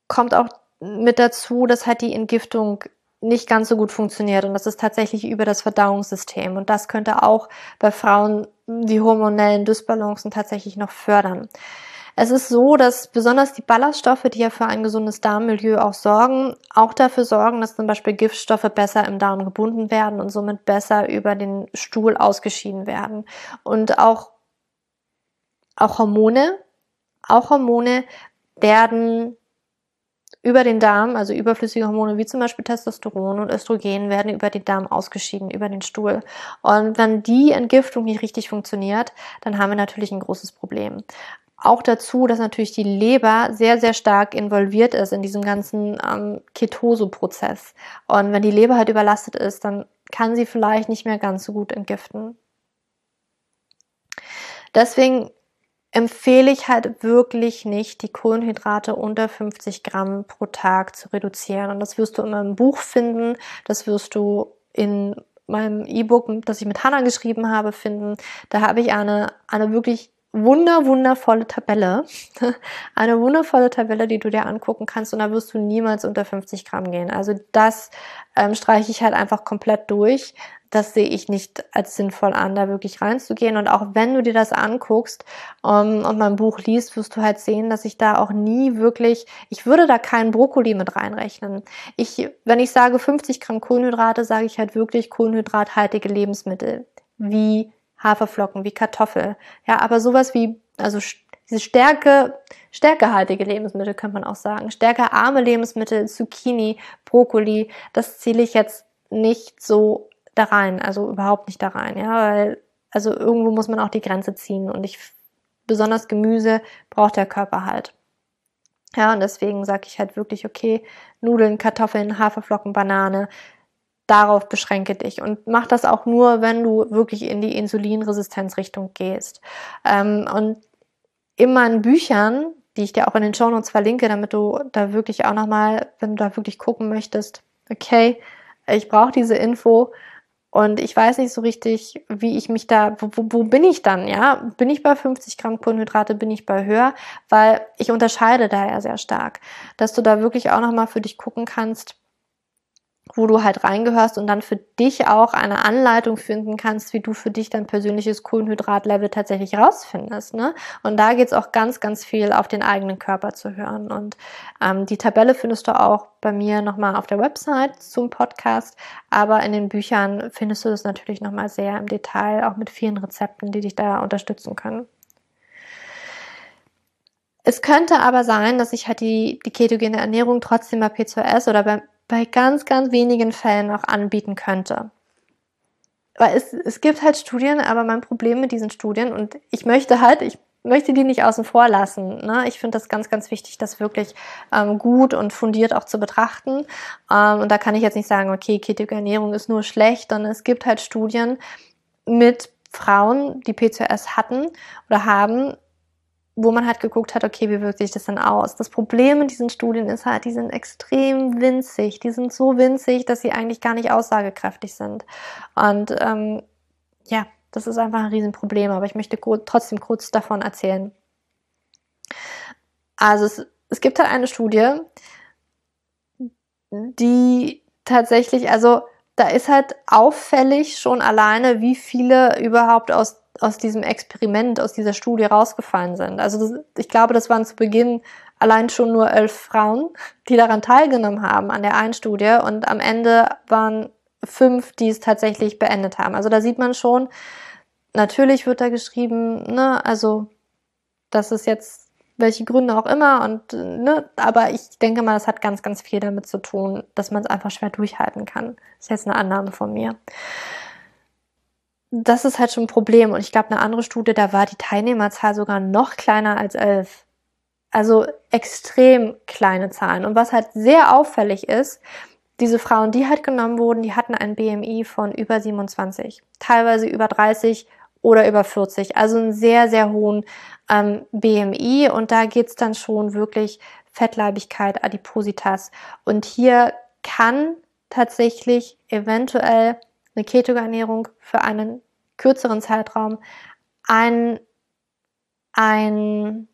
kommt auch mit dazu, dass halt die Entgiftung nicht ganz so gut funktioniert und das ist tatsächlich über das Verdauungssystem und das könnte auch bei Frauen die hormonellen Dysbalancen tatsächlich noch fördern. Es ist so, dass besonders die Ballaststoffe, die ja für ein gesundes Darmmilieu auch sorgen, auch dafür sorgen, dass zum Beispiel Giftstoffe besser im Darm gebunden werden und somit besser über den Stuhl ausgeschieden werden. Und auch, auch Hormone, auch Hormone werden über den Darm, also überflüssige Hormone wie zum Beispiel Testosteron und Östrogen werden über den Darm ausgeschieden, über den Stuhl. Und wenn die Entgiftung nicht richtig funktioniert, dann haben wir natürlich ein großes Problem. Auch dazu, dass natürlich die Leber sehr, sehr stark involviert ist in diesem ganzen ähm, Ketose-Prozess. Und wenn die Leber halt überlastet ist, dann kann sie vielleicht nicht mehr ganz so gut entgiften. Deswegen empfehle ich halt wirklich nicht, die Kohlenhydrate unter 50 Gramm pro Tag zu reduzieren. Und das wirst du in meinem Buch finden, das wirst du in meinem E-Book, das ich mit Hannah geschrieben habe, finden. Da habe ich eine, eine wirklich wunder, wundervolle Tabelle. Eine wundervolle Tabelle, die du dir angucken kannst und da wirst du niemals unter 50 Gramm gehen. Also das ähm, streiche ich halt einfach komplett durch. Das sehe ich nicht als sinnvoll an, da wirklich reinzugehen. Und auch wenn du dir das anguckst um, ähm, und mein Buch liest, wirst du halt sehen, dass ich da auch nie wirklich, ich würde da keinen Brokkoli mit reinrechnen. Ich, wenn ich sage 50 Gramm Kohlenhydrate, sage ich halt wirklich kohlenhydrathaltige Lebensmittel wie Haferflocken, wie Kartoffel. Ja, aber sowas wie, also diese Stärke, stärkehaltige Lebensmittel könnte man auch sagen. Stärkearme Lebensmittel, Zucchini, Brokkoli, das zähle ich jetzt nicht so da rein, also überhaupt nicht da rein, ja, weil, also irgendwo muss man auch die Grenze ziehen und ich, besonders Gemüse braucht der Körper halt. Ja, und deswegen sage ich halt wirklich, okay, Nudeln, Kartoffeln, Haferflocken, Banane, darauf beschränke dich und mach das auch nur, wenn du wirklich in die Insulinresistenzrichtung gehst. Ähm, und in meinen Büchern, die ich dir auch in den Shownotes verlinke, damit du da wirklich auch nochmal, wenn du da wirklich gucken möchtest, okay, ich brauche diese Info und ich weiß nicht so richtig, wie ich mich da, wo, wo bin ich dann, ja? Bin ich bei 50 Gramm Kohlenhydrate, bin ich bei höher? Weil ich unterscheide da ja sehr stark, dass du da wirklich auch nochmal für dich gucken kannst, wo du halt reingehörst und dann für dich auch eine Anleitung finden kannst, wie du für dich dein persönliches Kohlenhydratlevel tatsächlich rausfindest. Ne? Und da geht's auch ganz, ganz viel auf den eigenen Körper zu hören. Und ähm, die Tabelle findest du auch bei mir nochmal auf der Website zum Podcast, aber in den Büchern findest du das natürlich nochmal sehr im Detail, auch mit vielen Rezepten, die dich da unterstützen können. Es könnte aber sein, dass ich halt die, die ketogene Ernährung trotzdem bei P2S oder bei bei ganz, ganz wenigen Fällen auch anbieten könnte. Weil es, es gibt halt Studien, aber mein Problem mit diesen Studien, und ich möchte halt, ich möchte die nicht außen vor lassen. Ne? Ich finde das ganz, ganz wichtig, das wirklich ähm, gut und fundiert auch zu betrachten. Ähm, und da kann ich jetzt nicht sagen, okay, ketogene Ernährung ist nur schlecht, sondern es gibt halt Studien mit Frauen, die PCOS hatten oder haben, wo man halt geguckt hat, okay, wie wirkt sich das denn aus? Das Problem in diesen Studien ist halt, die sind extrem winzig. Die sind so winzig, dass sie eigentlich gar nicht aussagekräftig sind. Und ähm, ja, das ist einfach ein Riesenproblem, aber ich möchte trotzdem kurz davon erzählen. Also es, es gibt halt eine Studie, die tatsächlich, also da ist halt auffällig schon alleine, wie viele überhaupt aus aus diesem Experiment, aus dieser Studie rausgefallen sind. Also das, ich glaube, das waren zu Beginn allein schon nur elf Frauen, die daran teilgenommen haben an der einen Studie und am Ende waren fünf, die es tatsächlich beendet haben. Also da sieht man schon, natürlich wird da geschrieben, ne, also das ist jetzt welche Gründe auch immer und ne, aber ich denke mal, das hat ganz, ganz viel damit zu tun, dass man es einfach schwer durchhalten kann. Das ist jetzt eine Annahme von mir das ist halt schon ein Problem. Und ich glaube, eine andere Studie, da war die Teilnehmerzahl sogar noch kleiner als elf. Also extrem kleine Zahlen. Und was halt sehr auffällig ist, diese Frauen, die halt genommen wurden, die hatten ein BMI von über 27, teilweise über 30 oder über 40. Also einen sehr, sehr hohen ähm, BMI. Und da geht's dann schon wirklich Fettleibigkeit, Adipositas. Und hier kann tatsächlich eventuell eine Keto-Ernährung für einen kürzeren Zeitraum ein, ein,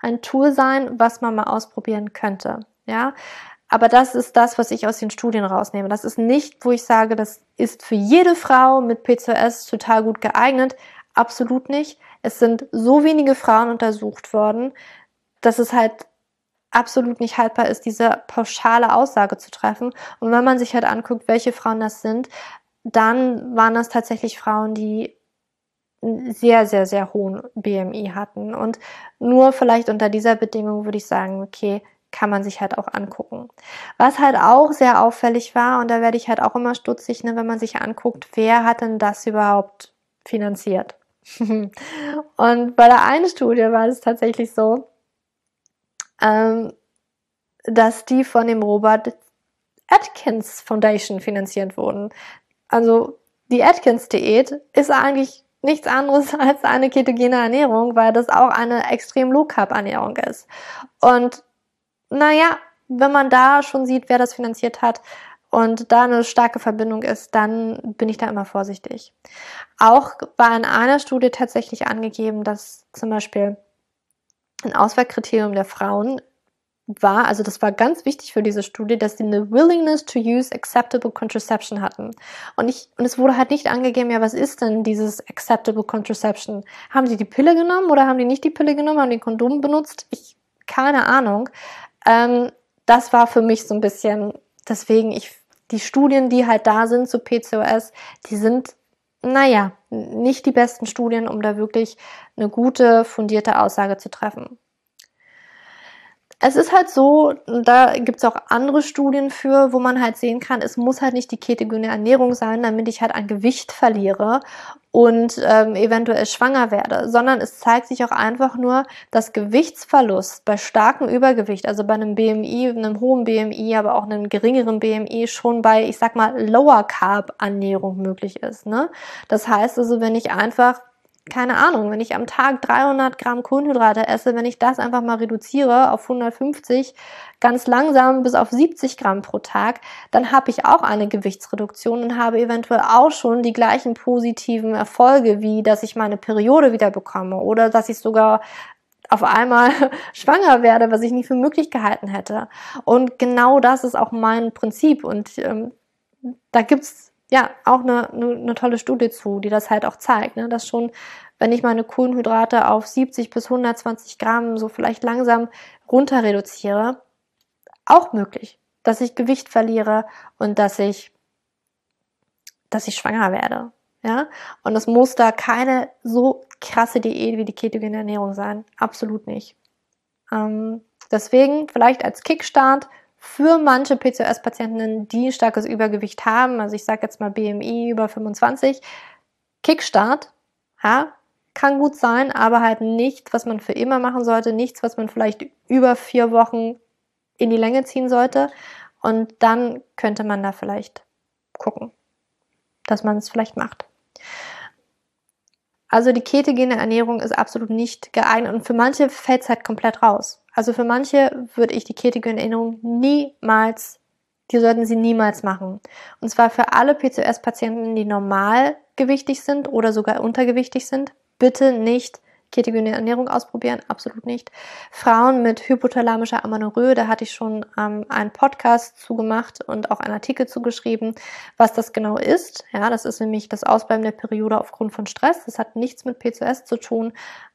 ein Tool sein, was man mal ausprobieren könnte. Ja, aber das ist das, was ich aus den Studien rausnehme. Das ist nicht, wo ich sage, das ist für jede Frau mit PCOS total gut geeignet. Absolut nicht. Es sind so wenige Frauen untersucht worden, dass es halt absolut nicht haltbar ist, diese pauschale Aussage zu treffen. Und wenn man sich halt anguckt, welche Frauen das sind, dann waren das tatsächlich Frauen, die sehr, sehr, sehr hohen BMI hatten. Und nur vielleicht unter dieser Bedingung würde ich sagen, okay, kann man sich halt auch angucken. Was halt auch sehr auffällig war, und da werde ich halt auch immer stutzig, ne, wenn man sich anguckt, wer hat denn das überhaupt finanziert? und bei der einen Studie war es tatsächlich so, ähm, dass die von dem Robert Atkins Foundation finanziert wurden. Also die Atkins-Diät ist eigentlich nichts anderes als eine ketogene Ernährung, weil das auch eine extrem Low-Carb-Ernährung ist. Und naja, wenn man da schon sieht, wer das finanziert hat und da eine starke Verbindung ist, dann bin ich da immer vorsichtig. Auch war in einer Studie tatsächlich angegeben, dass zum Beispiel ein Auswahlkriterium der Frauen war, also das war ganz wichtig für diese Studie, dass sie eine Willingness to use acceptable contraception hatten. Und ich, und es wurde halt nicht angegeben, ja, was ist denn dieses acceptable contraception? Haben sie die Pille genommen oder haben die nicht die Pille genommen, haben die Kondom benutzt? Ich, keine Ahnung. Ähm, das war für mich so ein bisschen, deswegen ich, die Studien, die halt da sind zu PCOS, die sind naja, nicht die besten Studien, um da wirklich eine gute, fundierte Aussage zu treffen. Es ist halt so, da gibt es auch andere Studien für, wo man halt sehen kann, es muss halt nicht die ketogene Ernährung sein, damit ich halt an Gewicht verliere und ähm, eventuell schwanger werde, sondern es zeigt sich auch einfach nur, dass Gewichtsverlust bei starkem Übergewicht, also bei einem BMI, einem hohen BMI, aber auch einem geringeren BMI schon bei, ich sag mal, Lower Carb Ernährung möglich ist. Ne? Das heißt also, wenn ich einfach keine Ahnung, wenn ich am Tag 300 Gramm Kohlenhydrate esse, wenn ich das einfach mal reduziere auf 150, ganz langsam bis auf 70 Gramm pro Tag, dann habe ich auch eine Gewichtsreduktion und habe eventuell auch schon die gleichen positiven Erfolge, wie dass ich meine Periode wieder bekomme oder dass ich sogar auf einmal schwanger werde, was ich nie für möglich gehalten hätte. Und genau das ist auch mein Prinzip. Und ähm, da gibt's ja auch eine, eine, eine tolle Studie zu, die das halt auch zeigt, ne? dass schon, wenn ich meine Kohlenhydrate auf 70 bis 120 Gramm so vielleicht langsam runter reduziere, auch möglich, dass ich Gewicht verliere und dass ich, dass ich schwanger werde. Ja, und es muss da keine so krasse Diät wie die ketogene Ernährung sein. Absolut nicht. Ähm, deswegen vielleicht als Kickstart für manche PCOS-Patienten, die starkes Übergewicht haben, also ich sage jetzt mal BMI über 25, Kickstart, ja, kann gut sein, aber halt nicht, was man für immer machen sollte, nichts, was man vielleicht über vier Wochen in die Länge ziehen sollte. Und dann könnte man da vielleicht gucken, dass man es vielleicht macht. Also die ketogene Ernährung ist absolut nicht geeignet und für manche fällt es halt komplett raus. Also für manche würde ich die ketogene Ernährung niemals, die sollten sie niemals machen. Und zwar für alle PCOS-Patienten, die normalgewichtig sind oder sogar untergewichtig sind, bitte nicht ketogene Ernährung ausprobieren, absolut nicht. Frauen mit hypothalamischer Amenorrhoe, da hatte ich schon ähm, einen Podcast zugemacht und auch einen Artikel zugeschrieben, was das genau ist. Ja, das ist nämlich das Ausbleiben der Periode aufgrund von Stress. Das hat nichts mit PCOS zu tun,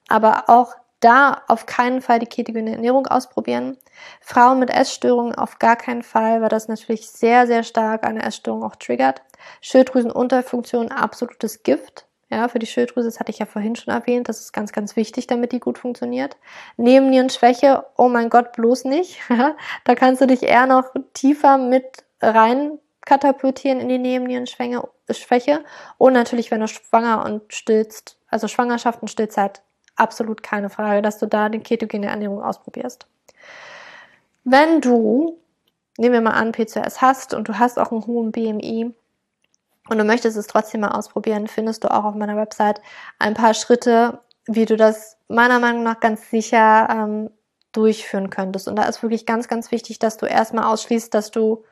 aber auch da auf keinen Fall die ketogene Ernährung ausprobieren. Frauen mit Essstörungen auf gar keinen Fall, weil das natürlich sehr, sehr stark eine Essstörung auch triggert. Schilddrüsenunterfunktion, absolutes Gift. Ja, für die Schilddrüse, das hatte ich ja vorhin schon erwähnt, das ist ganz, ganz wichtig, damit die gut funktioniert. Nebennierenschwäche, oh mein Gott, bloß nicht. da kannst du dich eher noch tiefer mit rein katapultieren in die Nebennierenschwäche. Und natürlich, wenn du schwanger und stillst, also Schwangerschaft und Stillzeit absolut keine Frage, dass du da die ketogene Ernährung ausprobierst. Wenn du, nehmen wir mal an, PCOS hast und du hast auch einen hohen BMI und du möchtest es trotzdem mal ausprobieren, findest du auch auf meiner Website ein paar Schritte, wie du das meiner Meinung nach ganz sicher ähm, durchführen könntest. Und da ist wirklich ganz, ganz wichtig, dass du erstmal ausschließt, dass du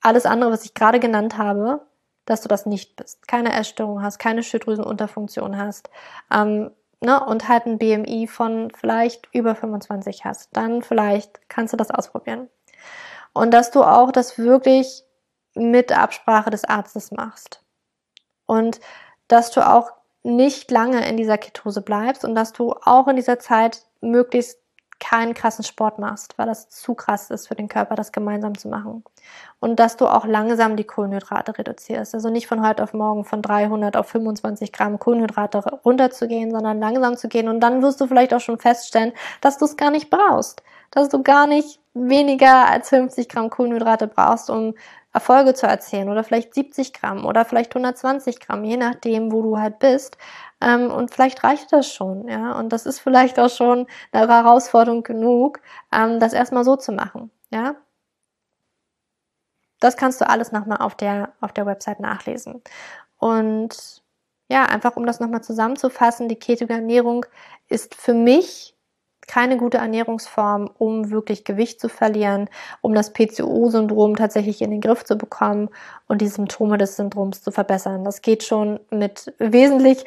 alles andere, was ich gerade genannt habe, dass du das nicht bist. Keine Essstörung hast, keine Schilddrüsenunterfunktion hast. Ähm, ne, und halt ein BMI von vielleicht über 25 hast. Dann vielleicht kannst du das ausprobieren. Und dass du auch das wirklich mit Absprache des Arztes machst. Und dass du auch nicht lange in dieser Ketose bleibst und dass du auch in dieser Zeit möglichst keinen krassen Sport machst, weil das zu krass ist für den Körper, das gemeinsam zu machen. Und dass du auch langsam die Kohlenhydrate reduzierst. Also nicht von heute auf morgen von 300 auf 25 Gramm Kohlenhydrate runterzugehen, sondern langsam zu gehen. Und dann wirst du vielleicht auch schon feststellen, dass du es gar nicht brauchst. Dass du gar nicht weniger als 50 Gramm Kohlenhydrate brauchst, um Erfolge zu erzielen oder vielleicht 70 Gramm oder vielleicht 120 Gramm, je nachdem, wo du halt bist. Ähm, und vielleicht reicht das schon, ja. Und das ist vielleicht auch schon eine Herausforderung genug, ähm, das erstmal so zu machen, ja. Das kannst du alles nochmal auf der, auf der Website nachlesen. Und ja, einfach um das nochmal zusammenzufassen, die Ketoernährung ist für mich keine gute Ernährungsform, um wirklich Gewicht zu verlieren, um das PCO-Syndrom tatsächlich in den Griff zu bekommen und die Symptome des Syndroms zu verbessern. Das geht schon mit wesentlich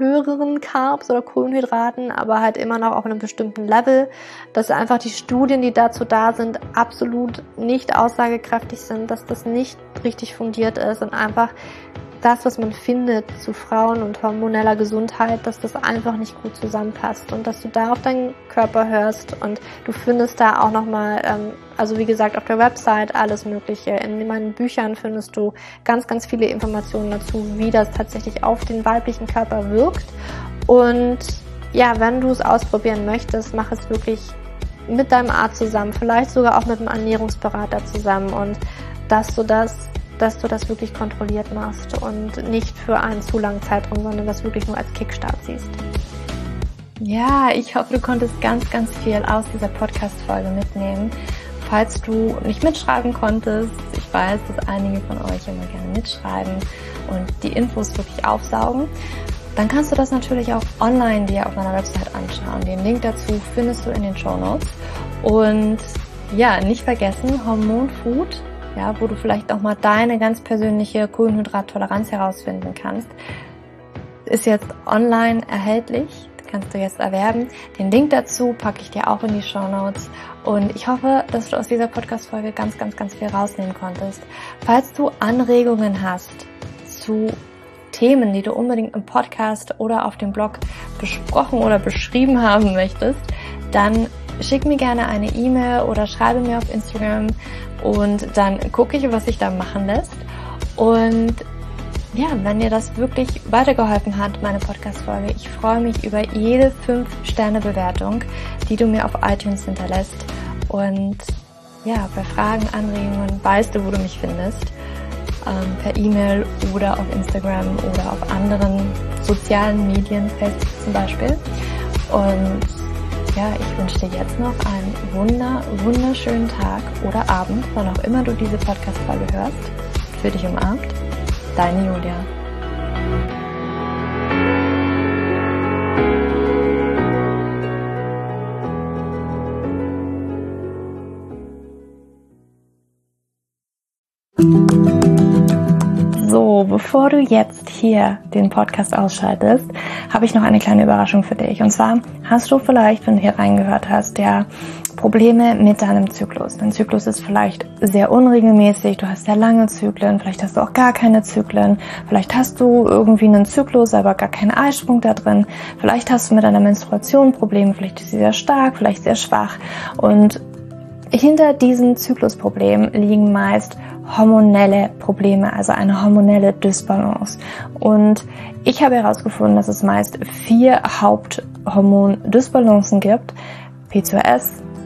höheren Carbs oder Kohlenhydraten, aber halt immer noch auf einem bestimmten Level, dass einfach die Studien, die dazu da sind, absolut nicht aussagekräftig sind, dass das nicht richtig fundiert ist und einfach das, was man findet zu Frauen und hormoneller Gesundheit, dass das einfach nicht gut zusammenpasst und dass du da auf deinen Körper hörst und du findest da auch nochmal, ähm, also wie gesagt, auf der Website alles Mögliche. In meinen Büchern findest du ganz, ganz viele Informationen dazu, wie das tatsächlich auf den weiblichen Körper wirkt. Und ja, wenn du es ausprobieren möchtest, mach es wirklich mit deinem Arzt zusammen, vielleicht sogar auch mit einem Ernährungsberater zusammen und dass du das dass du das wirklich kontrolliert machst und nicht für einen zu langen Zeitraum, sondern das wirklich nur als Kickstart siehst. Ja, ich hoffe, du konntest ganz, ganz viel aus dieser Podcast-Folge mitnehmen. Falls du nicht mitschreiben konntest, ich weiß, dass einige von euch immer gerne mitschreiben und die Infos wirklich aufsaugen, dann kannst du das natürlich auch online dir auf meiner Website anschauen. Den Link dazu findest du in den Show Notes. Und ja, nicht vergessen, Hormonfood ja, wo du vielleicht auch mal deine ganz persönliche Kohlenhydrattoleranz herausfinden kannst, ist jetzt online erhältlich. Kannst du jetzt erwerben. Den Link dazu packe ich dir auch in die Show Notes. Und ich hoffe, dass du aus dieser Podcast-Folge ganz, ganz, ganz viel rausnehmen konntest. Falls du Anregungen hast zu Themen, die du unbedingt im Podcast oder auf dem Blog besprochen oder beschrieben haben möchtest, dann schick mir gerne eine E-Mail oder schreibe mir auf Instagram und dann gucke ich, was sich da machen lässt. Und ja, wenn dir das wirklich weitergeholfen hat, meine Podcast-Folge, ich freue mich über jede 5-Sterne-Bewertung, die du mir auf iTunes hinterlässt. Und ja, bei Fragen, Anregungen weißt du, wo du mich findest. Ähm, per E-Mail oder auf Instagram oder auf anderen sozialen Medien, Facebook zum Beispiel. Und ja, ich wünsche dir jetzt noch einen wunder, wunderschönen Tag oder Abend, wann auch immer du diese Podcast-Folge hörst. Für dich umarmt, deine Julia. So, bevor du jetzt hier den Podcast ausschaltest, habe ich noch eine kleine Überraschung für dich. Und zwar hast du vielleicht, wenn du hier reingehört hast, ja Probleme mit deinem Zyklus. Dein Zyklus ist vielleicht sehr unregelmäßig, du hast sehr lange Zyklen, vielleicht hast du auch gar keine Zyklen, vielleicht hast du irgendwie einen Zyklus, aber gar keinen Eisprung da drin, vielleicht hast du mit deiner Menstruation Probleme, vielleicht ist sie sehr stark, vielleicht sehr schwach und hinter diesen Zyklusproblemen liegen meist hormonelle Probleme, also eine hormonelle Dysbalance. Und ich habe herausgefunden, dass es meist vier Haupthormon-Dysbalancen gibt. PCOS,